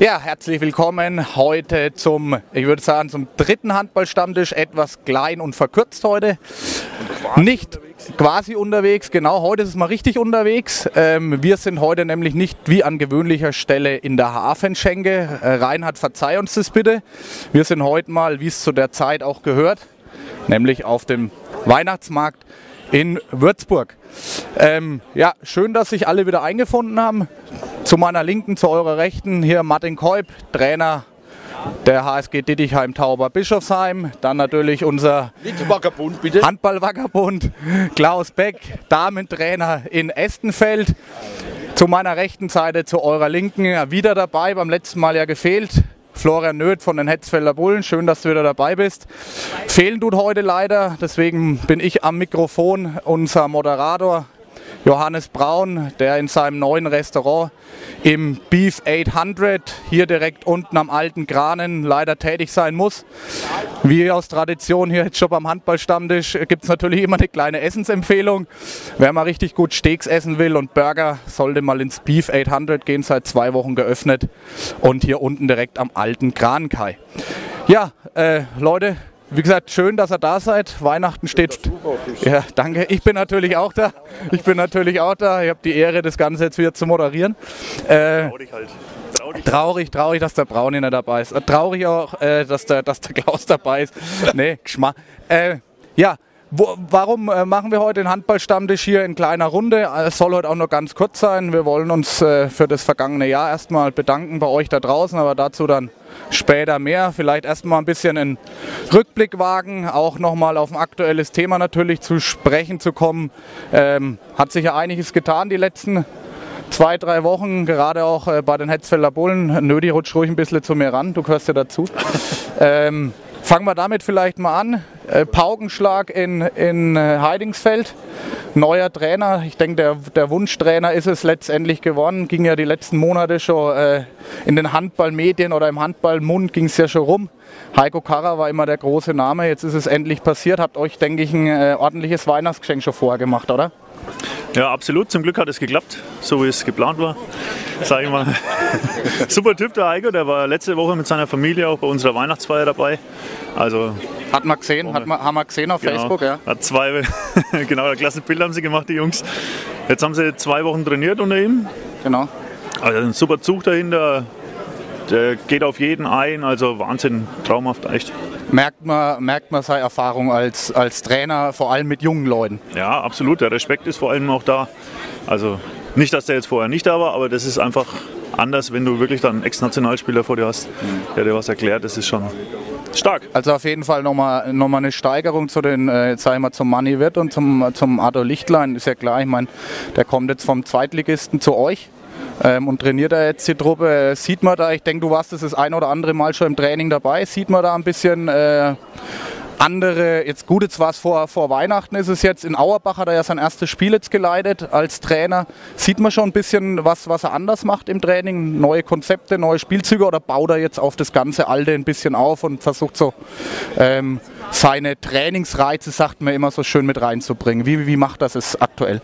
Ja, herzlich willkommen heute zum, ich würde sagen, zum dritten Handballstammtisch. Etwas klein und verkürzt heute. Und nicht unterwegs. quasi unterwegs, genau. Heute ist es mal richtig unterwegs. Ähm, wir sind heute nämlich nicht wie an gewöhnlicher Stelle in der Hafenschenke. Äh, Reinhard, verzeih uns das bitte. Wir sind heute mal, wie es zu der Zeit auch gehört, nämlich auf dem Weihnachtsmarkt in Würzburg. Ähm, ja, schön, dass sich alle wieder eingefunden haben. Zu meiner Linken, zu eurer Rechten hier Martin Keub, Trainer der HSG Dittichheim Tauber Bischofsheim. Dann natürlich unser Handballwackerbund Klaus Beck, Damentrainer in Estenfeld. Zu meiner rechten Seite, zu eurer Linken, wieder dabei, beim letzten Mal ja gefehlt. Florian Nöth von den Hetzfelder Bullen. Schön, dass du wieder dabei bist. Fehlen tut heute leider, deswegen bin ich am Mikrofon, unser Moderator Johannes Braun, der in seinem neuen Restaurant im Beef 800 hier direkt unten am alten Granen leider tätig sein muss. Wie aus Tradition hier jetzt schon beim Handballstammtisch gibt es natürlich immer eine kleine Essensempfehlung. Wer mal richtig gut Steaks essen will und Burger, sollte mal ins Beef 800 gehen, seit zwei Wochen geöffnet und hier unten direkt am alten Granenkai. Ja, äh, Leute, wie gesagt, schön, dass ihr da seid. Weihnachten steht. Ja, danke. Ich bin natürlich auch da. Ich bin natürlich auch da. Ich habe die Ehre, das Ganze jetzt wieder zu moderieren. Äh, traurig halt. Traurig, traurig, traurig, dass der Braun nicht dabei ist. Traurig auch, äh, dass, der, dass der Klaus dabei ist. nee, Geschmack. Äh, ja, wo, warum äh, machen wir heute den Handballstammtisch hier in kleiner Runde? Es soll heute auch nur ganz kurz sein. Wir wollen uns äh, für das vergangene Jahr erstmal bedanken bei euch da draußen, aber dazu dann später mehr. Vielleicht erstmal ein bisschen einen Rückblick wagen, auch nochmal auf ein aktuelles Thema natürlich zu sprechen zu kommen. Ähm, hat sich ja einiges getan die letzten zwei, drei Wochen, gerade auch äh, bei den Hetzfelder Bullen. Nödi, rutsch ruhig ein bisschen zu mir ran, du gehörst ja dazu. ähm, fangen wir damit vielleicht mal an. Äh, Paukenschlag in, in äh, Heidingsfeld. Neuer Trainer, ich denke, der, der Wunschtrainer ist es letztendlich geworden. Ging ja die letzten Monate schon äh, in den Handballmedien oder im Handballmund ging es ja schon rum. Heiko Karrer war immer der große Name. Jetzt ist es endlich passiert. Habt euch, denke ich, ein äh, ordentliches Weihnachtsgeschenk schon vorgemacht, oder? Ja, absolut. Zum Glück hat es geklappt, so wie es geplant war. Sag ich mal. Super Typ, der Heiko. Der war letzte Woche mit seiner Familie auch bei unserer Weihnachtsfeier dabei. Also hat man gesehen, hat man, haben wir gesehen auf genau, Facebook, ja. Hat zwei, genau, ein klasse Bild haben sie gemacht, die Jungs. Jetzt haben sie zwei Wochen trainiert unter ihm. Genau. Also ein super Zug dahinter. Der geht auf jeden ein, also Wahnsinn, traumhaft, echt. Merkt man, merkt man seine Erfahrung als, als Trainer, vor allem mit jungen Leuten? Ja, absolut. Der Respekt ist vor allem auch da. Also nicht, dass der jetzt vorher nicht da war, aber das ist einfach anders, wenn du wirklich dann einen Ex-Nationalspieler vor dir hast, der dir was erklärt. Das ist schon stark. Also auf jeden Fall nochmal noch mal eine Steigerung zu den, äh, sag ich mal, zum Money Wirt und zum, zum Arthur Lichtlein. Ist ja klar, ich meine, der kommt jetzt vom Zweitligisten zu euch. Ähm, und trainiert er jetzt die Truppe. Sieht man da, ich denke, du warst das, das ein oder andere Mal schon im Training dabei, sieht man da ein bisschen äh, andere, jetzt gut, jetzt war es vor, vor Weihnachten, ist es jetzt in Auerbach, hat er ja sein erstes Spiel jetzt geleitet als Trainer. Sieht man schon ein bisschen, was, was er anders macht im Training? Neue Konzepte, neue Spielzüge oder baut er jetzt auf das ganze Alte ein bisschen auf und versucht so ähm, seine Trainingsreize, sagt man immer so schön, mit reinzubringen? Wie, wie macht das es aktuell?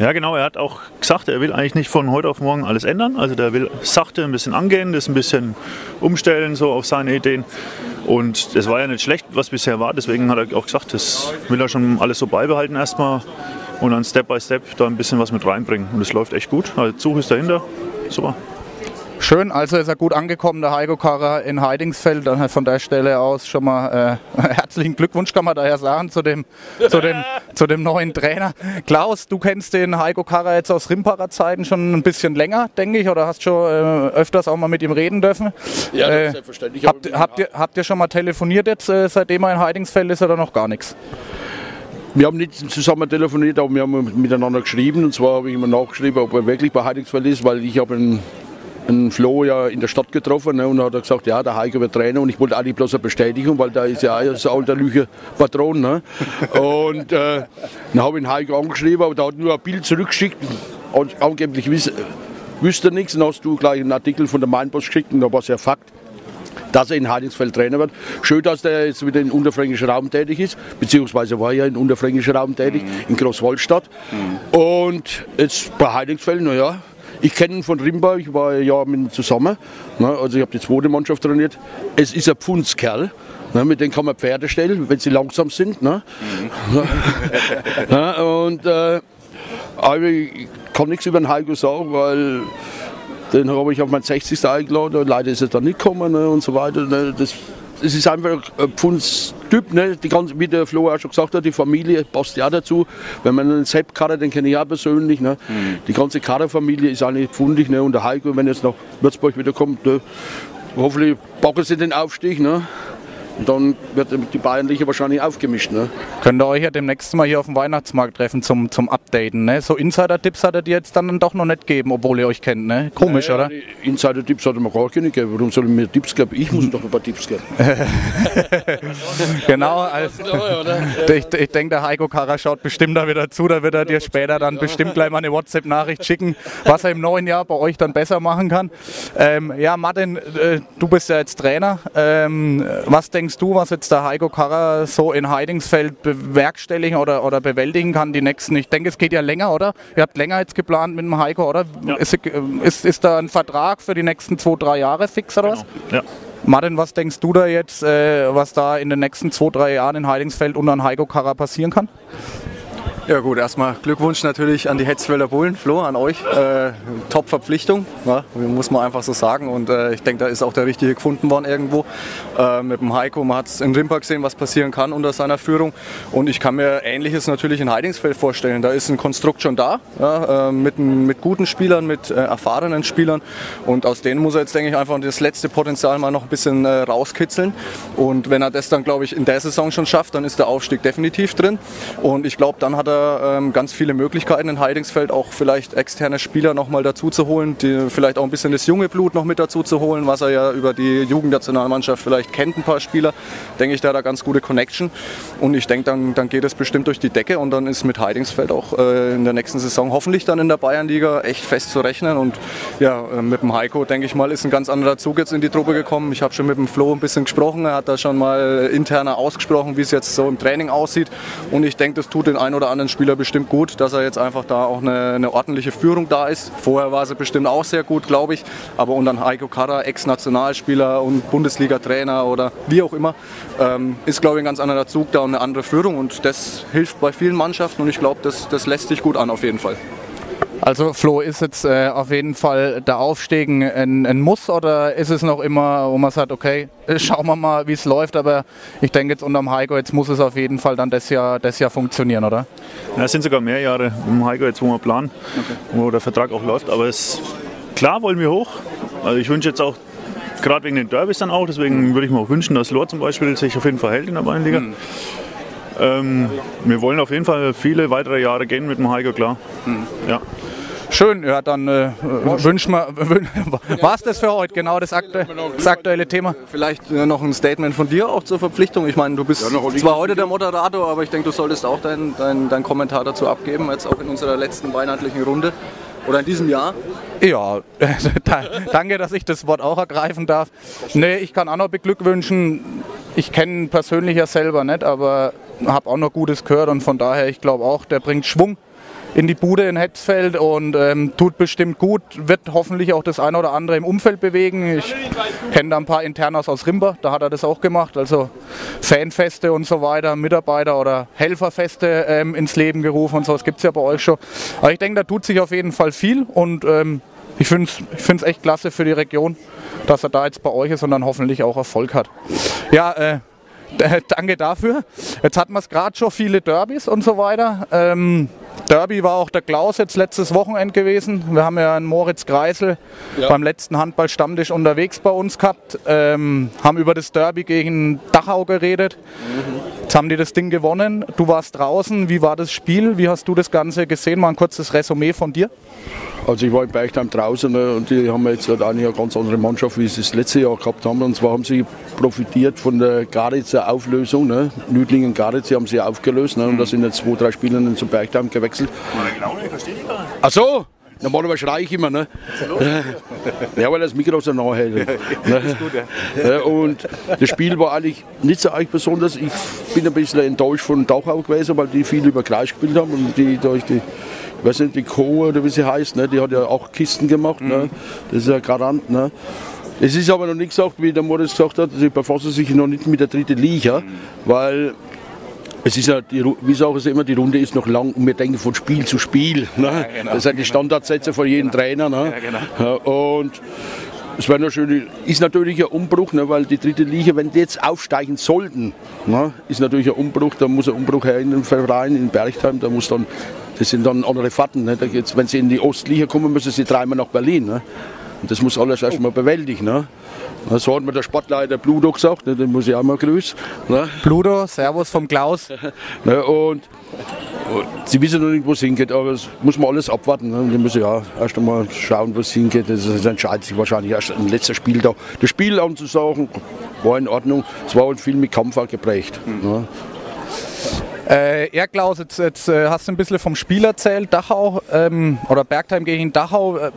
Ja, genau. Er hat auch gesagt, er will eigentlich nicht von heute auf morgen alles ändern. Also der will sachte ein bisschen angehen, das ein bisschen umstellen, so auf seine Ideen. Und das war ja nicht schlecht, was bisher war. Deswegen hat er auch gesagt, das will er schon alles so beibehalten erstmal und dann Step by Step da ein bisschen was mit reinbringen. Und es läuft echt gut. Also Zug ist dahinter. Super. Schön, also ist er gut angekommen, der Heiko Karrer in Heidingsfeld. Von der Stelle aus schon mal äh, herzlichen Glückwunsch, kann man daher sagen, zu dem, zu, dem, zu dem neuen Trainer. Klaus, du kennst den Heiko Karrer jetzt aus Rimparer Zeiten schon ein bisschen länger, denke ich, oder hast schon äh, öfters auch mal mit ihm reden dürfen. Ja, äh, selbstverständlich. Habt, habt, ihr, habt ihr schon mal telefoniert jetzt, äh, seitdem er in Heidingsfeld ist, oder noch gar nichts? Wir haben nicht zusammen telefoniert, aber wir haben miteinander geschrieben. Und zwar habe ich immer nachgeschrieben, ob er wirklich bei Heidingsfeld ist, weil ich habe ihn einen Flo ja in der Stadt getroffen ne, und hat gesagt, ja, der Heiko wird Trainer und ich wollte eigentlich bloß eine Bestätigung, weil da ist ja auch so alter Lüche Patron. Ne? Und äh, dann habe ich den Heiko angeschrieben, aber da hat nur ein Bild zurückgeschickt und angeblich wüs wüsste nichts. Dann hast du gleich einen Artikel von der Mainpost geschickt und da war es ja Fakt dass er in Heidingsfeld Trainer wird. Schön, dass der jetzt wieder in unterfränkischen Raum tätig ist, beziehungsweise war ja in unterfränkischen Raum tätig, mhm. in Großwaldstadt. Mhm. Und jetzt bei Heidingsfeld, naja, Ich kenne ihn von Rimba, ich war ja mit ihm zusammen. Ne? Also ich habe die zweite Mannschaft trainiert. Es ist ein Pfundskerl. Ne? Mit dem kann man Pferde stellen, wenn sie langsam sind. Ne? Mhm. ja, und äh, aber ich kann nichts über den Heiko sagen, weil den habe ich auf mein 60. eingeladen leider ist er dann nicht gekommen ne, und so weiter. Ne, das, es ist einfach ein Pfundstyp, ne? die ganze, wie der Flo auch schon gesagt hat, die Familie passt ja dazu. Wenn man einen Sepp Karre, den kenne ich auch persönlich, ne? Mhm. die ganze Karre-Familie ist eigentlich pfundig ne? und der Heiko, wenn er jetzt nach Würzburg wieder kommt, ne? hoffentlich packen sie den Aufstieg. Ne? Und dann wird die Bayernliche wahrscheinlich aufgemischt. Ne? Könnt ihr euch ja demnächst mal hier auf dem Weihnachtsmarkt treffen zum, zum Updaten. Ne? So Insider-Tipps hattet ihr jetzt dann doch noch nicht gegeben, obwohl ihr euch kennt. Ne? Komisch, naja, oder? Insider-Tipps hat er mir gar keine gegeben. Warum soll ich mir Tipps geben? Ich muss doch ein paar Tipps geben. genau. Also, ich, ich denke, der Heiko Kara schaut bestimmt da wieder zu. Da wird er dir später dann bestimmt gleich mal eine WhatsApp-Nachricht schicken, was er im neuen Jahr bei euch dann besser machen kann. Ähm, ja, Martin, äh, du bist ja jetzt Trainer. Ähm, was denkst denkst du, was jetzt der Heiko Karrer so in Heidingsfeld bewerkstelligen oder, oder bewältigen kann die nächsten? Ich denke, es geht ja länger, oder? Ihr habt länger jetzt geplant mit dem Heiko, oder? Ja. Ist, ist, ist, da ein Vertrag für die nächsten zwei, drei Jahre fix oder was? Genau. Ja. Martin, was denkst du da jetzt, äh, was da in den nächsten zwei, drei Jahren in Heidingsfeld unter Heiko Karrer passieren kann? Ja gut, erstmal Glückwunsch natürlich an die Hetzfelder Bullen, Flo, an euch. Äh, Top-Verpflichtung, ja, muss man einfach so sagen. Und äh, ich denke, da ist auch der Richtige gefunden worden irgendwo. Äh, mit dem Heiko, man hat es in Rimpa gesehen, was passieren kann unter seiner Führung. Und ich kann mir Ähnliches natürlich in Heidingsfeld vorstellen. Da ist ein Konstrukt schon da, ja, äh, mit, mit, guten Spielern, mit äh, erfahrenen Spielern. Und aus denen muss er jetzt, denke ich, einfach das letzte Potenzial mal noch ein bisschen äh, rauskitzeln. Und wenn er das dann, glaube ich, in der Saison schon schafft, dann ist der Aufstieg definitiv drin. Und ich glaube, dann hat er ähm, ganz viele Möglichkeiten in Heidingsfeld, auch vielleicht externe Spieler noch mal dazu zu holen, die, vielleicht auch ein bisschen das junge Blut noch mit dazu zu holen, was er ja über die Jugendnationalmannschaft vielleicht kennt, ein paar Spieler. Denke ich, da hat er ganz gute Connection. Und ich denke, dann, dann geht es bestimmt durch die Decke und dann ist mit Heidingsfeld auch äh, in der nächsten Saison hoffentlich dann in der Bayernliga echt fest zu rechnen. Und ja, äh, mit dem Heiko, denke ich mal, ist ein ganz anderer Zug jetzt in die Truppe gekommen. Ich habe schon mit dem Flo ein bisschen gesprochen. Er hat da schon mal interner ausgesprochen, wie es jetzt so im Training aussieht. Und ich denke, das tut den einen oder anderen Spieler bestimmt gut, dass er jetzt einfach da auch eine, eine ordentliche Führung da ist. Vorher war sie bestimmt auch sehr gut, glaube ich. Aber unter Heiko Karra, Ex-Nationalspieler und Bundesliga-Trainer oder wie auch immer, ähm, ist, glaube ich, ein ganz anderer Zug da und eine andere Führung. Und das hilft bei vielen Mannschaften und ich glaube, das, das lässt sich gut an auf jeden Fall. Also Flo, ist jetzt äh, auf jeden Fall der Aufstieg ein, ein, Muss oder ist es noch immer, wo man sagt, okay, äh, schauen wir mal, wie es läuft, aber ich denke jetzt unterm Heiko, jetzt muss es auf jeden Fall dann das Jahr, das Jahr funktionieren, oder? Ja, es sind sogar mehr Jahre mit dem Heiko jetzt, wo wir planen, okay. wo der Vertrag auch läuft, aber es, klar wollen wir hoch. Also ich wünsche jetzt auch gerade wegen den Derbys dann auch, deswegen würde ich mir auch wünschen, dass Lohr zum Beispiel sich auf jeden Fall hält in der Bayernliga. Mhm. Ähm, wir wollen auf jeden Fall viele weitere Jahre gehen mit dem Heiko, klar. Mhm. Ja. Schön, ja, dann äh, wünschen wir. War es das für heute, genau das, aktu das, aktuelle Thema? Vielleicht äh, noch ein Statement von dir auch zur Verpflichtung. Ich meine, du bist ja, zwar heute der Moderator, aber ich denke, du solltest auch deinen dein, dein Kommentar dazu abgeben, jetzt auch in unserer letzten weihnachtlichen Runde. Oder in diesem Jahr? Ja, danke, dass ich das Wort auch ergreifen darf. Nee, ich kann auch noch beglückwünschen. Ich kenne ihn persönlich ja selber nicht, aber habe auch noch Gutes gehört und von daher, ich glaube auch, der bringt Schwung in die Bude in Hetzfeld und ähm, tut bestimmt gut, wird hoffentlich auch das eine oder andere im Umfeld bewegen. Ich kenne da ein paar Internas aus Rimba, da hat er das auch gemacht, also Fanfeste und so weiter, Mitarbeiter oder Helferfeste ähm, ins Leben gerufen und so, das gibt es ja bei euch schon. Aber ich denke, da tut sich auf jeden Fall viel und ähm, ich finde es ich echt klasse für die Region, dass er da jetzt bei euch ist und dann hoffentlich auch Erfolg hat. Ja, äh, danke dafür. Jetzt hatten wir es gerade schon viele Derbys und so weiter. Ähm, Derby war auch der Klaus jetzt letztes Wochenende gewesen. Wir haben ja einen Moritz Kreisel ja. beim letzten Handballstammtisch unterwegs bei uns gehabt. Ähm, haben über das Derby gegen Dachau geredet. Mhm. Jetzt haben die das Ding gewonnen. Du warst draußen. Wie war das Spiel? Wie hast du das Ganze gesehen? Mal ein kurzes Resümee von dir. Also ich war in Beichtheim draußen ne, und die haben jetzt halt eine ganz andere Mannschaft, wie sie es letzte Jahr gehabt haben. Und zwar haben sie profitiert von der Garitzer Auflösung. Ne. Nüdlingen Garitz, haben sie aufgelöst ne, und da sind jetzt zwei, drei Spieler zum Beichtheim gewechselt. Ach so, normalerweise schreie ich immer, ne? ja, weil das Mikro so nah hält. Ne? Und das Spiel war eigentlich nicht so eigentlich besonders. Ich bin ein bisschen enttäuscht von Dachau gewesen, weil die viel über Kreis gespielt haben und die durch die weiß nicht, die Co. oder wie sie heißt, ne? die hat ja auch Kisten gemacht. Ne? Mhm. Ne? Das ist ja Garant. Ne? Es ist aber noch nicht gesagt, wie der Moritz gesagt hat, sie befassen sich noch nicht mit der dritten Liga, mhm. weil es ist ja, die, wie sagen sie immer, die Runde ist noch lang und wir denken von Spiel zu Spiel. Ne? Ja, genau, das sind die Standardsätze von jedem Trainer. Ne? Ja, genau. und es wäre natürlich, ist natürlich ein Umbruch, ne, weil die dritte Liga, wenn die jetzt aufsteigen sollten, ne, ist natürlich ein Umbruch. Da muss ein Umbruch her in den Verein in Bergheim. Da muss dann, das sind dann andere Fahrten. Ne. Geht's, wenn sie in die Ostliga kommen, müssen sie dreimal nach Berlin. Ne. Und das muss alles erstmal bewältigen. Ne. So hat mir der Sportleiter Bludo gesagt, ne, den muss ich auch mal grüßen. Ne. Bludo, Servus vom Klaus. ne, und, und, sie wissen noch nicht, wo es hingeht, aber das muss man alles abwarten. Ne. Die müssen ja erst einmal schauen, wo es hingeht. Das, das entscheidet sich wahrscheinlich erst im letzten Spiel da. Das Spiel anzusagen war in Ordnung. Es war halt viel mit Kampf geprägt. Mhm. Ne. Äh, ja, Klaus, jetzt, jetzt äh, hast du ein bisschen vom Spiel erzählt, Dachau ähm, oder Bergheim gegen Dachau. Äh,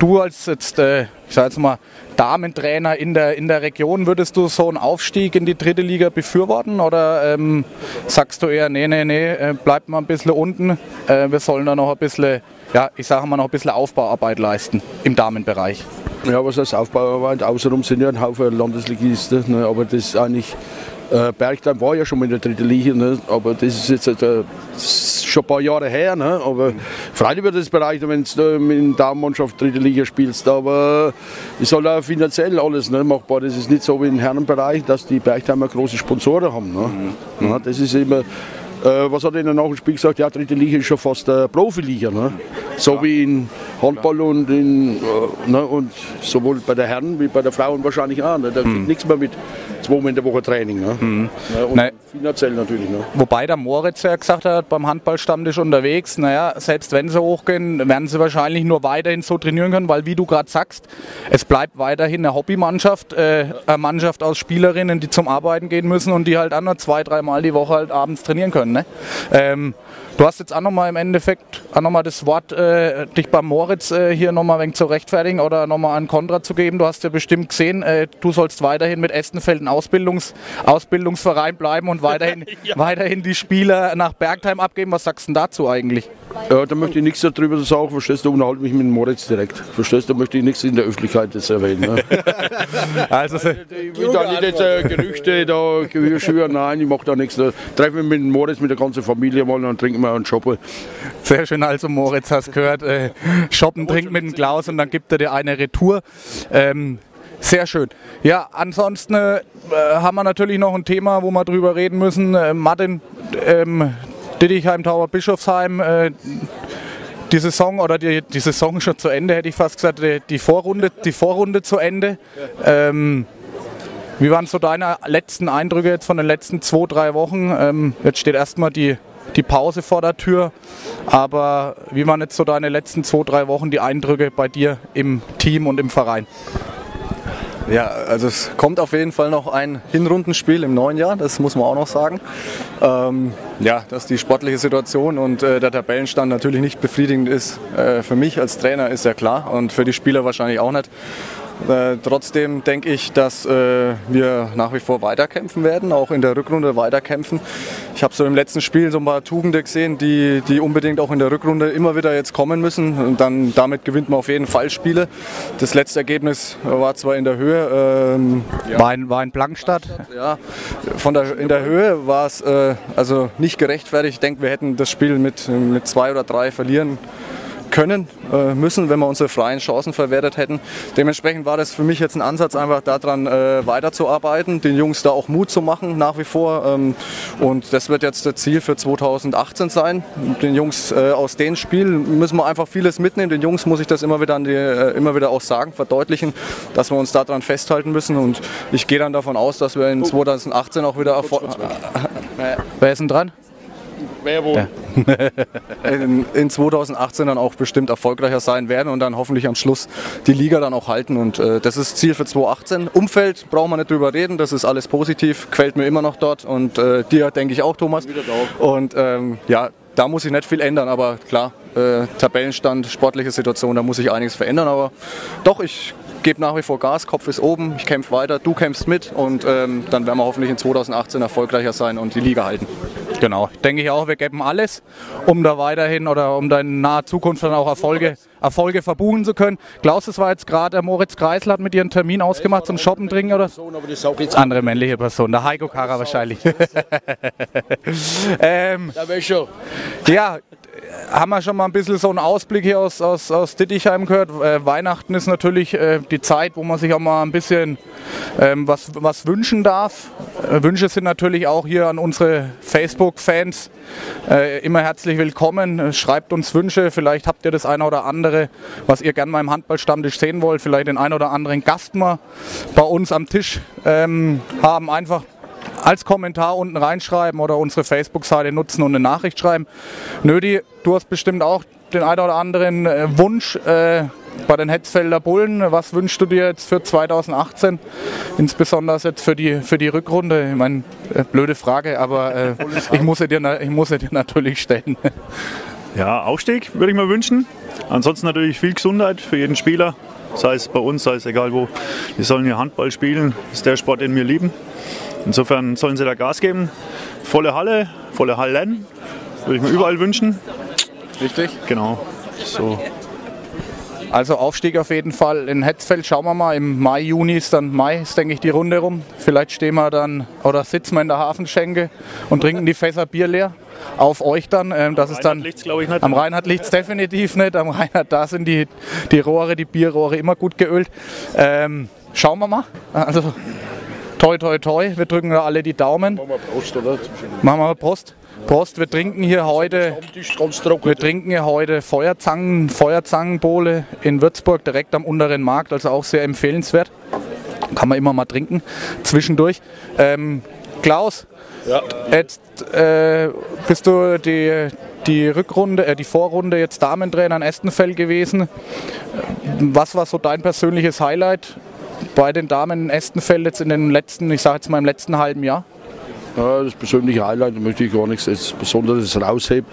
du als jetzt, äh, ich sag jetzt mal, Damentrainer in der, in der Region, würdest du so einen Aufstieg in die dritte Liga befürworten oder ähm, sagst du eher, nee, nee, nee, äh, bleibt mal ein bisschen unten, äh, wir sollen da noch ein bisschen, ja, ich sage mal, noch ein bisschen Aufbauarbeit leisten im Damenbereich? Ja, was heißt Aufbauarbeit? Außenrum sind ja ein Haufen Landesligisten, ne, aber das ist eigentlich äh, Bergheim war ja schon mal in der dritten Liga, ne? aber das ist jetzt äh, schon ein paar Jahre her. Ne? Aber freilich wird es bereichern, wenn du mit der Damenmannschaft dritte Liga spielst. Aber es soll auch finanziell alles ne, machbar. Das ist nicht so wie im Herrenbereich, dass die Bergheimer große Sponsoren haben. Ne? Mhm. Ja, das ist immer äh, was hat er nach dem Spiel gesagt? Ja, dritte Liga ist schon fast äh, Profiliga. Ne? So ja. wie in Handball und, in, äh, ne? und sowohl bei der Herren wie bei der Frauen wahrscheinlich auch. Ne? Da mhm. nichts mehr mit zweimal in der Woche Training. Ne? Mhm. Ja, und Nein. finanziell natürlich. Ne? Wobei der Moritz ja gesagt hat, beim Handballstammtisch unterwegs, naja, selbst wenn sie hochgehen, werden sie wahrscheinlich nur weiterhin so trainieren können, weil wie du gerade sagst, es bleibt weiterhin eine Hobbymannschaft, äh, eine Mannschaft aus Spielerinnen, die zum Arbeiten gehen müssen und die halt auch nur zwei, dreimal die Woche halt abends trainieren können. Ne? Ähm, du hast jetzt auch nochmal im Endeffekt auch noch mal das Wort, äh, dich beim Moritz äh, hier nochmal ein wenig zu rechtfertigen oder nochmal an Kontra zu geben. Du hast ja bestimmt gesehen, äh, du sollst weiterhin mit Estenfelden Ausbildungs Ausbildungsverein bleiben und weiterhin, ja. weiterhin die Spieler nach Bergheim abgeben. Was sagst du dazu eigentlich? Ja, da möchte ich nichts darüber sagen, verstehst du, unterhalte mich mit Moritz direkt. Verstehst du, da möchte ich nichts in der Öffentlichkeit jetzt erwähnen. Ne? also, ich will da nicht jetzt äh, Gerüchte da schwören, nein, ich mache da nichts. Da treffen wir mit Moritz, mit der ganzen Familie mal und trinken wir einen Shoppen. Sehr schön, also Moritz, hast gehört, äh, shoppen, trinken mit dem Klaus und dann gibt er dir eine Retour. Ähm, sehr schön. Ja, ansonsten äh, haben wir natürlich noch ein Thema, wo wir drüber reden müssen. Äh, Martin, ähm, Dittichheim, Tower, Bischofsheim. Äh, die Saison oder die, die Saison schon zu Ende, hätte ich fast gesagt, die, die Vorrunde, die Vorrunde zu Ende. Ähm, wie waren so deine letzten Eindrücke jetzt von den letzten zwei, drei Wochen? Ähm, jetzt steht erstmal die, die Pause vor der Tür, aber wie waren jetzt so deine letzten zwei, drei Wochen die Eindrücke bei dir im Team und im Verein? Ja, also es kommt auf jeden Fall noch ein Hinrundenspiel im neuen Jahr, das muss man auch noch sagen. Ähm, ja, dass die sportliche Situation und äh, der Tabellenstand natürlich nicht befriedigend ist, äh, für mich als Trainer ist ja klar und für die Spieler wahrscheinlich auch nicht. Äh, trotzdem denke ich, dass äh, wir nach wie vor weiterkämpfen werden, auch in der Rückrunde weiterkämpfen. Ich habe so im letzten Spiel so ein paar Tugenden gesehen, die, die unbedingt auch in der Rückrunde immer wieder jetzt kommen müssen. Und dann damit gewinnt man auf jeden Fall Spiele. Das letzte Ergebnis war zwar in der Höhe. Ähm, ja. war, in, war in Blankstadt? Ja, von der, in der Höhe war es äh, also nicht gerechtfertigt. Ich denke, wir hätten das Spiel mit, mit zwei oder drei verlieren können äh, müssen, wenn wir unsere freien Chancen verwertet hätten. Dementsprechend war das für mich jetzt ein Ansatz, einfach daran äh, weiterzuarbeiten, den Jungs da auch Mut zu machen nach wie vor. Ähm, und das wird jetzt das Ziel für 2018 sein. Den Jungs äh, aus den Spielen müssen wir einfach vieles mitnehmen. Den Jungs muss ich das immer wieder, die, äh, immer wieder auch sagen, verdeutlichen, dass wir uns daran festhalten müssen. Und ich gehe dann davon aus, dass wir in 2018 auch wieder Erfolg. Wer ist denn dran? Wer wohl? Ja. in, in, 2018 dann auch bestimmt erfolgreicher sein werden und dann hoffentlich am Schluss die Liga dann auch halten. Und äh, das ist Ziel für 2018. Umfeld brauchen wir nicht drüber reden, das ist alles positiv, quält mir immer noch dort und äh, dir denke ich auch, Thomas. Und ähm, ja, da muss sich nicht viel ändern, aber klar, äh, Tabellenstand, sportliche Situation, da muss sich einiges verändern. Aber doch, ich gebe nach wie vor Gas, Kopf ist oben, ich kämpfe weiter, du kämpfst mit und ähm, dann werden wir hoffentlich in 2018 erfolgreicher sein und die Liga halten. Genau, denke ich auch, wir geben alles, um da weiterhin oder um da in naher Zukunft dann auch Erfolge, Erfolge verbuchen zu können. Klaus, das war jetzt gerade der Moritz Kreisler hat mit einen Termin ausgemacht zum Shoppen trinken oder? Andere männliche Person, der Heiko Kara wahrscheinlich. ähm, ja, haben wir schon mal ein bisschen so einen Ausblick hier aus, aus, aus Dittichheim gehört. Äh, Weihnachten ist natürlich äh, die Zeit, wo man sich auch mal ein bisschen ähm, was, was wünschen darf. Äh, Wünsche sind natürlich auch hier an unsere Facebook-Fans äh, immer herzlich willkommen. Äh, schreibt uns Wünsche, vielleicht habt ihr das eine oder andere, was ihr gerne mal im Handballstammtisch sehen wollt. Vielleicht den einen oder anderen Gast mal bei uns am Tisch ähm, haben. Einfach als Kommentar unten reinschreiben oder unsere Facebook-Seite nutzen und eine Nachricht schreiben. Nödi, du hast bestimmt auch den einen oder anderen äh, Wunsch äh, bei den Hetzfelder Bullen. Was wünschst du dir jetzt für 2018, insbesondere jetzt für die, für die Rückrunde? Ich meine, äh, blöde Frage, aber äh, ich, muss sie dir, ich muss sie dir natürlich stellen. Ja, Aufstieg würde ich mir wünschen. Ansonsten natürlich viel Gesundheit für jeden Spieler, sei es bei uns, sei es egal wo. Die sollen hier Handball spielen, das ist der Sport, den wir lieben. Insofern sollen sie da Gas geben. Volle Halle, volle Hallen, würde ich mir überall wünschen. Richtig? Genau. So. Also Aufstieg auf jeden Fall in Hetzfeld. Schauen wir mal, im Mai, Juni ist dann Mai, ist denke ich die Runde rum. Vielleicht stehen wir dann oder sitzen wir in der Hafenschenke und trinken die Fässer Bier leer. Auf euch dann, ähm, das ist dann liegt's, ich, nicht. am Rheinhard liegt es definitiv nicht. Am Rheinhard, da sind die, die Rohre, die Bierrohre immer gut geölt. Ähm, schauen wir mal. Also toi toi toi, wir drücken da alle die Daumen. Machen wir Prost, oder? Machen wir mal Prost. Prost, wir trinken hier heute wir trinken hier heute Feuerzangen, Feuerzangenbowle in Würzburg, direkt am unteren Markt, also auch sehr empfehlenswert. Kann man immer mal trinken, zwischendurch. Ähm, Klaus, Ja. jetzt äh, bist du die, die Rückrunde, äh, die Vorrunde jetzt Damentrainer in Estenfeld gewesen. Was war so dein persönliches Highlight bei den Damen in Estenfeld jetzt in den letzten, ich sage jetzt mal im letzten halben Jahr? Ja, das persönliche Highlight, da möchte ich gar nichts Besonderes rausheben.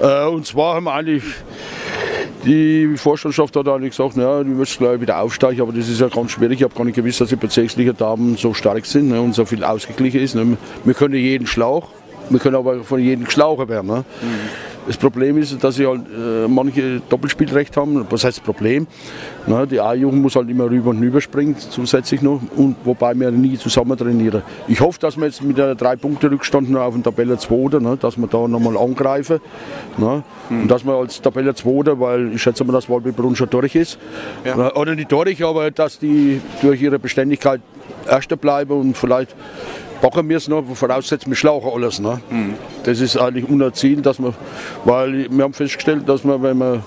Äh, und zwar haben wir eigentlich, die Vorstandschaft hat eigentlich gesagt, ja, die müssen gleich wieder aufsteigen, aber das ist ja ganz schwierig. Ich habe gar nicht gewusst, dass die Bezirksliga Damen so stark sind ne, und so viel ausgeglichen ist. Ne. Wir können jeden Schlauch, wir können aber von jedem geschlaucher werden. Ne. Das Problem ist, dass sie halt, äh, manche Doppelspielrecht haben. Was heißt Problem? Na, die A-Jugend muss halt immer rüber und rüber springen, zusätzlich noch. Und wobei wir nie zusammen trainieren. Ich hoffe, dass wir jetzt mit der drei Punkte Rückstand noch auf den Tabelle 2, ne, dass wir da nochmal angreifen. Ne, Und dass wir als Tabelle 2, weil ich schätze mal, dass Walbebrunn schon durch ist. Na, Oder nicht durch, aber dass die durch ihre Beständigkeit Erster bleiben und vielleicht packen wir es noch, voraussetzen wir schlauchen alles. Ne? Das ist eigentlich unser Ziel, dass wir, weil wir haben festgestellt, dass man, wenn man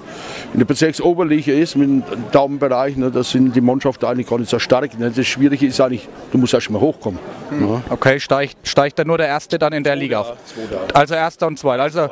in der Bezirksoberliga ist, mit dem Daumenbereich, ne, das sind die Mannschaften eigentlich gar nicht so stark. Ne? Das Schwierige ist eigentlich, du musst erst mal hochkommen. Ne? Okay, steigt, steigt dann nur der Erste dann in der Liga auf? Also Erster und Zweiter. Also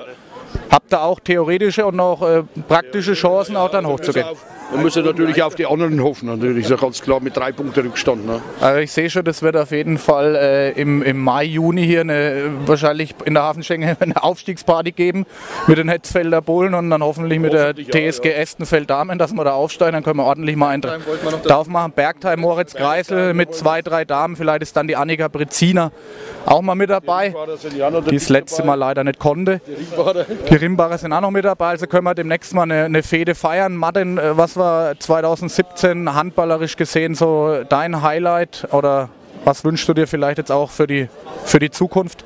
habt ihr auch theoretische und auch äh, praktische Chancen, auch dann hochzugehen? Wir müssen natürlich auf die anderen hoffen, natürlich, ist ja ganz klar mit drei Punkten Rückstand. Ne? Also ich sehe schon, das wird auf jeden Fall äh, im, im Mai, Juni hier eine, wahrscheinlich in der Hafenschenke eine Aufstiegsparty geben mit den Hetzfelder Bullen und dann hoffentlich mit Hoffentlich der ja, TSG Estenfeld Damen, dass wir da aufsteigen, dann können wir ordentlich mal einen drauf machen. Bergheim, Moritz Kreisel mit zwei, drei Damen, vielleicht ist dann die Annika Breziner auch mal mit dabei, die das letzte Mal leider nicht konnte. Die Rimbacher sind auch noch mit dabei, also können wir demnächst mal eine, eine Fehde feiern. Martin, äh, was war 2017 handballerisch gesehen so dein Highlight oder was wünschst du dir vielleicht jetzt auch für die, für die Zukunft?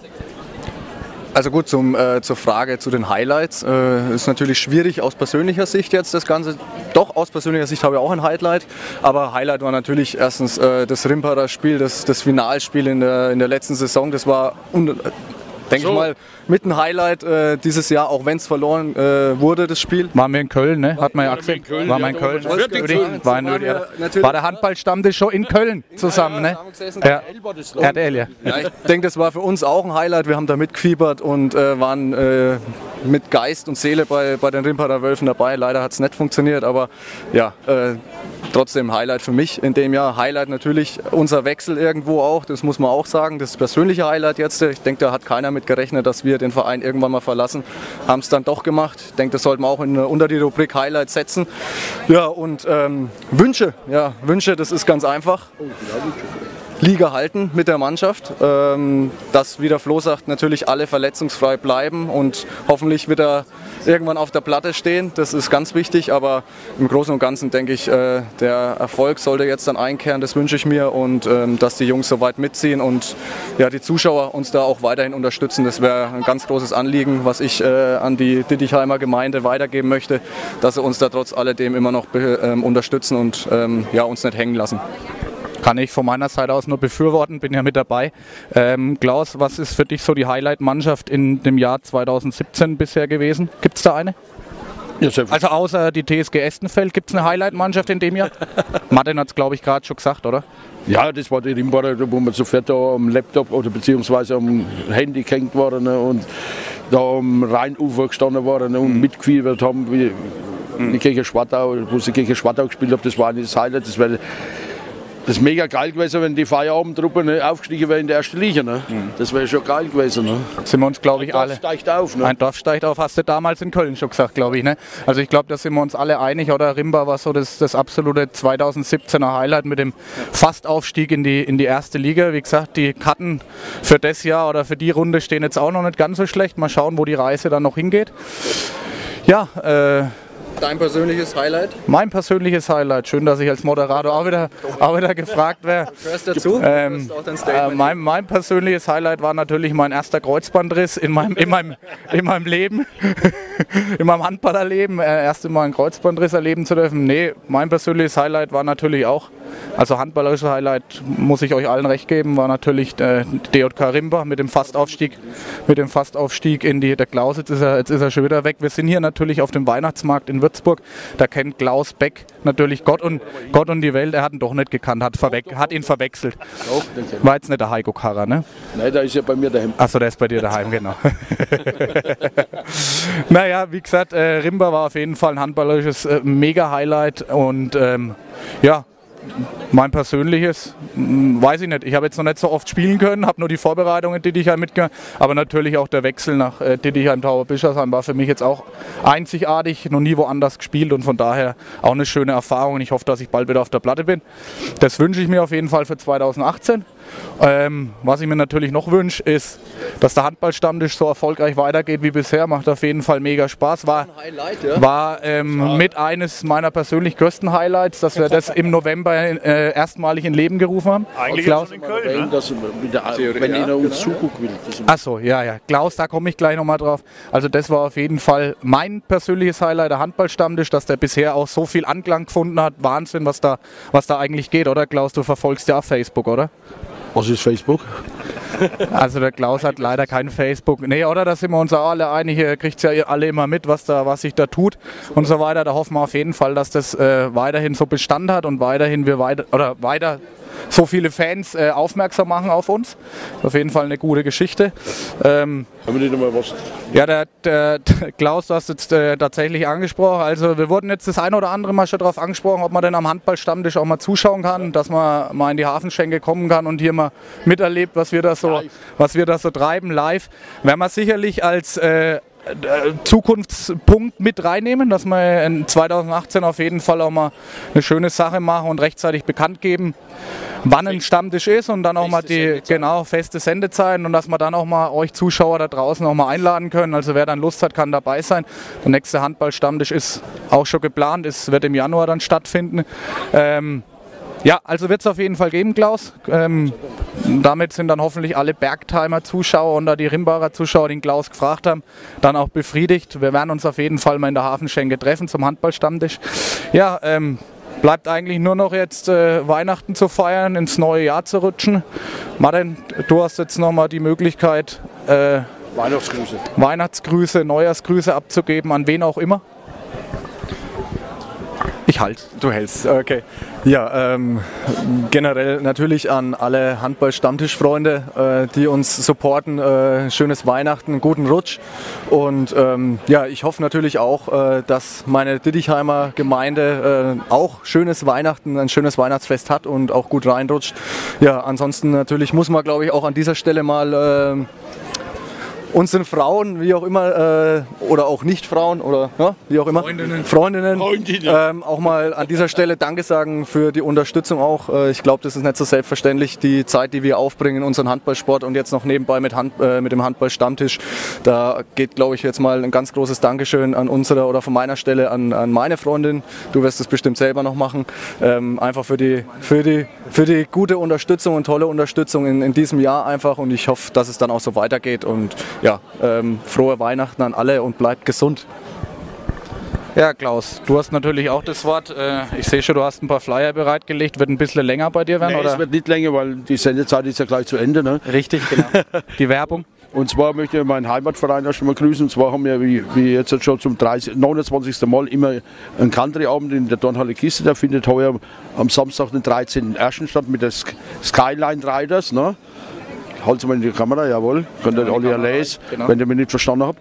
Also gut, zum, äh, zur Frage zu den Highlights. Äh, ist natürlich schwierig aus persönlicher Sicht jetzt das Ganze. Doch, aus persönlicher Sicht habe ich auch ein Highlight. Aber Highlight war natürlich erstens äh, das Rimperer Spiel, das, das Finalspiel in der, in der letzten Saison. Das war, denke So. ich mal, mit ein Highlight äh, dieses Jahr, auch wenn es verloren äh, wurde, das Spiel. Waren wir in Köln, ne? Hat man ja gesehen. Köln, War man in Köln. in Nödi. Köln. War in War der Handballstammtisch schon in Köln zusammen, ne? Ja. RTL, ja. Ja, ich denke, das war für uns auch ein Highlight. Wir haben da mitgefiebert und äh, waren äh, mit Geist und Seele bei, bei den Rimperer Wölfen dabei. Leider hat es nicht funktioniert, aber ja, äh, trotzdem Highlight für mich in dem Jahr. Highlight natürlich unser Wechsel irgendwo auch, das muss man auch sagen. Das persönliche Highlight jetzt. Ich denke, da hat keiner damit gerechnet, dass wir den Verein irgendwann mal verlassen. Haben es dann doch gemacht. Ich denke, das sollten wir auch in, unter die Rubrik Highlights setzen. Ja, und ähm, Wünsche. Ja, Wünsche, das ist ganz einfach. Liga halten mit der Mannschaft. Ähm, dass, wie der Flo sagt, natürlich alle verletzungsfrei bleiben und hoffentlich wird er irgendwann auf der Platte stehen. Das ist ganz wichtig, aber im Großen und Ganzen denke ich, äh, der Erfolg sollte jetzt dann einkehren, das wünsche ich mir und ähm, dass die Jungs so weit mitziehen und ja, die Zuschauer uns da auch weiterhin unterstützen. Das wäre ein ganz großes Anliegen, was ich äh, an die Dittichheimer Gemeinde weitergeben möchte, dass sie uns da trotz alledem immer noch ähm, unterstützen und ähm, ja, uns nicht hängen lassen kann ich von meiner Seite aus nur befürworten, bin ja mit dabei. Ähm, Klaus, was ist für dich so die Highlight-Mannschaft in dem Jahr 2017 bisher gewesen? Gibt es da eine? Ja, also außer die TSG Estenfeld gibt es eine Highlight-Mannschaft in dem Jahr? Martin hat es, glaube ich, gerade schon gesagt, oder? Ja, das war die Rimbacher, wo man sofort am Laptop oder beziehungsweise am Handy gehängt waren ne, und da am Rheinufer gestanden waren ne, und mhm. mitgefiebert haben, wie, mhm. gegen Schwartau, wo sie gegen Schwartau gespielt haben. Das war nicht das Highlight. Das war das ist mega geil gewesen, wenn die Feierabendtruppe ne, aufgestiegen wäre in der ersten Liga. Ne? Mhm. Das wäre schon geil gewesen. Ne? Sind wir uns, glaube ich, ein alle. Dorf steigt auf. Ne? Ein Dorf steigt auf, hast du damals in Köln schon gesagt, glaube ich. Ne? Also ich glaube, da sind wir uns alle einig. Oder Rimba war so das, das absolute 2017er Highlight mit dem Fastaufstieg in die, in die erste Liga. Wie gesagt, die Karten für das Jahr oder für die Runde stehen jetzt auch noch nicht ganz so schlecht. Mal schauen, wo die Reise dann noch hingeht. Ja, äh, Dein persönliches Highlight? Mein persönliches Highlight. Schön, dass ich als Moderator auch wieder, auch wieder gefragt werde. Hörst dazu? Ähm, äh, mein, mein, persönliches Highlight war natürlich mein erster Kreuzbandriss in meinem, in meinem, in meinem Leben, in meinem Handballerleben. Äh, erst einmal einen Kreuzbandriss erleben zu dürfen. Nee, mein persönliches Highlight war natürlich auch also handballerisches Highlight, muss ich euch allen recht geben, war natürlich der DJK Rimba mit dem Fastaufstieg, mit dem Fastaufstieg in die, der Klaus, jetzt ist, er, jetzt ist er schon wieder weg. Wir sind hier natürlich auf dem Weihnachtsmarkt in Würzburg, da kennt Klaus Beck natürlich Gott und, Gott und die Welt, er hat ihn doch nicht gekannt, hat, hat ihn verwechselt. War jetzt nicht der Heiko Karrer, ne? Nein, da ist ja bei mir daheim. Achso, der ist bei dir daheim, genau. naja, wie gesagt, äh, Rimba war auf jeden Fall ein handballerisches äh, Mega-Highlight und ähm, ja, mein persönliches, hm, weiß ich nicht. Ich habe jetzt noch nicht so oft spielen können, habe nur die Vorbereitungen in Dittichheim mitgemacht. Aber natürlich auch der Wechsel nach äh, Dittichheim Tower Bischofsheim war für mich jetzt auch einzigartig, noch nie woanders gespielt und von daher auch eine schöne Erfahrung. Ich hoffe, dass ich bald wieder auf der Platte bin. Das wünsche ich mir auf jeden Fall für 2018. Ähm, was ich mir natürlich noch wünsche, ist, dass der Handballstammtisch so erfolgreich weitergeht wie bisher. Macht auf jeden Fall mega Spaß. War, war ähm, mit eines meiner persönlich größten Highlights, dass wir das im November äh, erstmalig in Leben gerufen haben. Eigentlich Klaus, in Köln, ne? wenn einer uns zugucken will. Achso, ja, ja. Klaus, da komme ich gleich nochmal drauf. Also das war auf jeden Fall mein persönliches Highlight, der Handballstammtisch, dass der bisher auch so viel Anklang gefunden hat. Wahnsinn, was da, was da eigentlich geht, oder Klaus? Du verfolgst ja auf Facebook, oder? Was ist Facebook? Also der Klaus hat leider kein Facebook. Nee, oder? Da sind wir uns alle einig. Ihr kriegt ja alle immer mit, was, da, was sich da tut und so weiter. Da hoffen wir auf jeden Fall, dass das äh, weiterhin so Bestand hat und weiterhin wir weiter oder weiter so viele Fans äh, aufmerksam machen auf uns. Auf jeden Fall eine gute Geschichte. Ähm, Haben wir nicht mal was? Ja, der, der, der, Klaus, du hast jetzt äh, tatsächlich angesprochen. Also wir wurden jetzt das ein oder andere Mal schon darauf angesprochen, ob man denn am Handballstammtisch auch mal zuschauen kann, dass man mal in die Hafenschenke kommen kann und hier mal miterlebt, was wir da so, was wir da so treiben live. Werden wir sicherlich als äh, Zukunftspunkt mit reinnehmen, dass wir in 2018 auf jeden Fall auch mal eine schöne Sache machen und rechtzeitig bekannt geben, wann ein Stammtisch ist und dann auch mal die genau feste Sendezeiten und dass wir dann auch mal euch Zuschauer da draußen auch mal einladen können. Also wer dann Lust hat, kann dabei sein. Der nächste Handballstammtisch ist auch schon geplant, es wird im Januar dann stattfinden. Ähm, ja, also wird es auf jeden Fall geben, Klaus. Ähm, damit sind dann hoffentlich alle Bergtimer-Zuschauer und da die Rimbacher Zuschauer, die den Klaus gefragt haben, dann auch befriedigt. Wir werden uns auf jeden Fall mal in der Hafenschenke treffen zum Handballstammtisch. Ja, ähm, bleibt eigentlich nur noch jetzt äh, Weihnachten zu feiern, ins neue Jahr zu rutschen. Martin, du hast jetzt nochmal die Möglichkeit, äh, Weihnachtsgrüße. Weihnachtsgrüße, Neujahrsgrüße abzugeben, an wen auch immer. Ich halt. Du hältst, okay. Ja, ähm, generell natürlich an alle Handball-Stammtischfreunde, äh, die uns supporten. Äh, schönes Weihnachten, guten Rutsch. Und ähm, ja, ich hoffe natürlich auch, äh, dass meine Dittichheimer Gemeinde äh, auch schönes Weihnachten, ein schönes Weihnachtsfest hat und auch gut reinrutscht. Ja, ansonsten natürlich muss man, glaube ich, auch an dieser Stelle mal äh, unseren Frauen, wie auch immer, äh, oder auch nicht Frauen oder ja, wie auch immer, Freundinnen. Freundinnen, Freundinnen. Ähm, auch mal an dieser Stelle Danke sagen für die Unterstützung auch. Äh, ich glaube, das ist nicht so selbstverständlich, die Zeit, die wir aufbringen in unseren Handballsport und jetzt noch nebenbei mit, Hand, äh, mit dem Handballstammtisch. Da geht, glaube ich, jetzt mal ein ganz großes Dankeschön an unserer oder von meiner Stelle an, an meine Freundin. Du wirst es bestimmt selber noch machen. Ähm, einfach für die, für, die, für die gute Unterstützung und tolle Unterstützung in, in diesem Jahr einfach und ich hoffe, dass es dann auch so weitergeht und ja, ähm, frohe Weihnachten an alle und bleibt gesund. Ja, Klaus, du hast natürlich auch das Wort. Äh, Ich sehe schon, du hast ein paar Flyer bereitgelegt. Wird ein bisschen länger bei dir werden, Nee, es oder? wird nicht länger, weil die Sendezeit ist ja gleich zu Ende. Ne? Richtig, genau. Die Werbung. Und zwar möchte ich meinen Heimatverein erst mal grüßen. Und zwar haben wir, wie, wie jetzt schon zum 30, 29. Mal, immer einen Country-Abend in der Dornhalle Kiste. Der findet heuer am Samstag, den 13.01. statt mit der Sk- Skyline Riders. Ne? Halten mal in die Kamera, jawohl. Könnt ihr alle ja lesen, genau. wenn ihr mich nicht verstanden habt.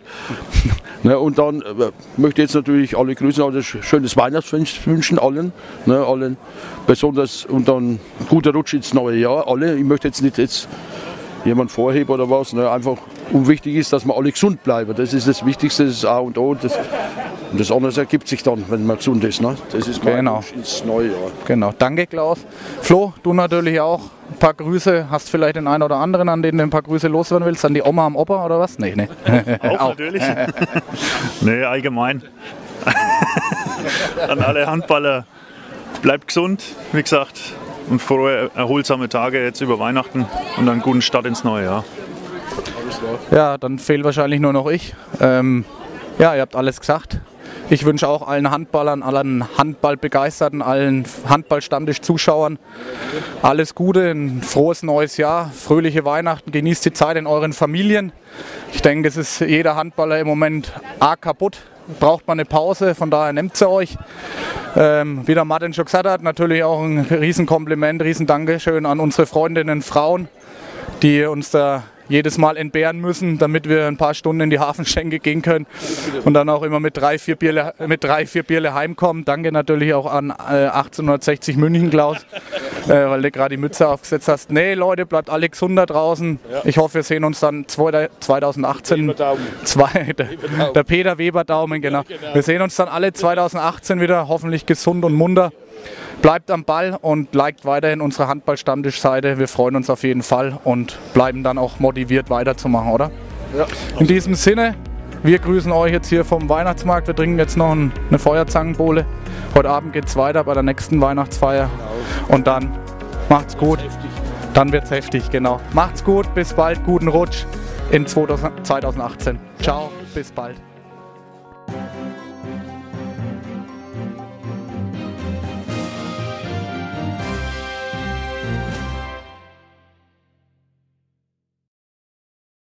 ne, und dann äh, möchte ich jetzt natürlich alle grüßen, also schönes Weihnachtsfest wünschen allen. Ne, allen besonders und dann guter Rutsch ins neue Jahr. Alle. Ich möchte jetzt nicht jetzt jemand vorheben oder was. Ne? Einfach unwichtig ist, dass wir alle gesund bleiben. Das ist das Wichtigste, das ist A und O. Das, und das andere ergibt sich dann, wenn man gesund ist. Ne? Das ist mein Genau. Ins neue Jahr. Genau. Danke, Klaus. Flo, du natürlich auch. Ein paar Grüße. Hast vielleicht den einen oder anderen, an den du ein paar Grüße loswerden willst? An die Oma am Opa oder was? Nee, nee. Auch, natürlich. nee, allgemein. An alle Handballer, bleibt gesund, wie gesagt, und frohe, erholsame Tage jetzt über Weihnachten und einen guten Start ins neue Jahr. Ja, dann fehlt wahrscheinlich nur noch ich. Ähm, ja, ihr habt alles gesagt. Ich wünsche auch allen Handballern, allen Handballbegeisterten, allen Handballstammtisch-Zuschauern alles Gute, ein frohes neues Jahr, fröhliche Weihnachten, genießt die Zeit in euren Familien. Ich denke, es ist jeder Handballer im Moment arg kaputt, braucht man eine Pause, von daher nehmt sie euch. Ähm, wie der Martin schon gesagt hat, natürlich auch ein Riesenkompliment, riesen Dankeschön an unsere Freundinnen Frauen, die uns da jedes Mal entbehren müssen, damit wir ein paar Stunden in die Hafenschenke gehen können und dann auch immer mit drei, vier Bierle, mit drei, vier Bierle heimkommen. Danke natürlich auch an äh, 1860 München, Klaus, äh, weil du gerade die Mütze aufgesetzt hast. Nee, Leute, bleibt alle gesund da draußen. Ich hoffe, wir sehen uns dann zwei- 2018. Zwei, der, der Peter Weber Daumen, genau. Wir sehen uns dann alle 2018 wieder, hoffentlich gesund und munter. Bleibt am Ball und liked weiterhin unsere Handball-Stammtisch-Seite. Wir freuen uns auf jeden Fall und bleiben dann auch motiviert weiterzumachen, oder? In diesem Sinne, wir grüßen euch jetzt hier vom Weihnachtsmarkt. Wir trinken jetzt noch ein, eine Feuerzangenbowle. Heute Abend geht es weiter bei der nächsten Weihnachtsfeier. Und dann macht's gut. Dann wird's heftig, genau. Macht's gut, bis bald, guten Rutsch in 2018. Ciao, bis bald.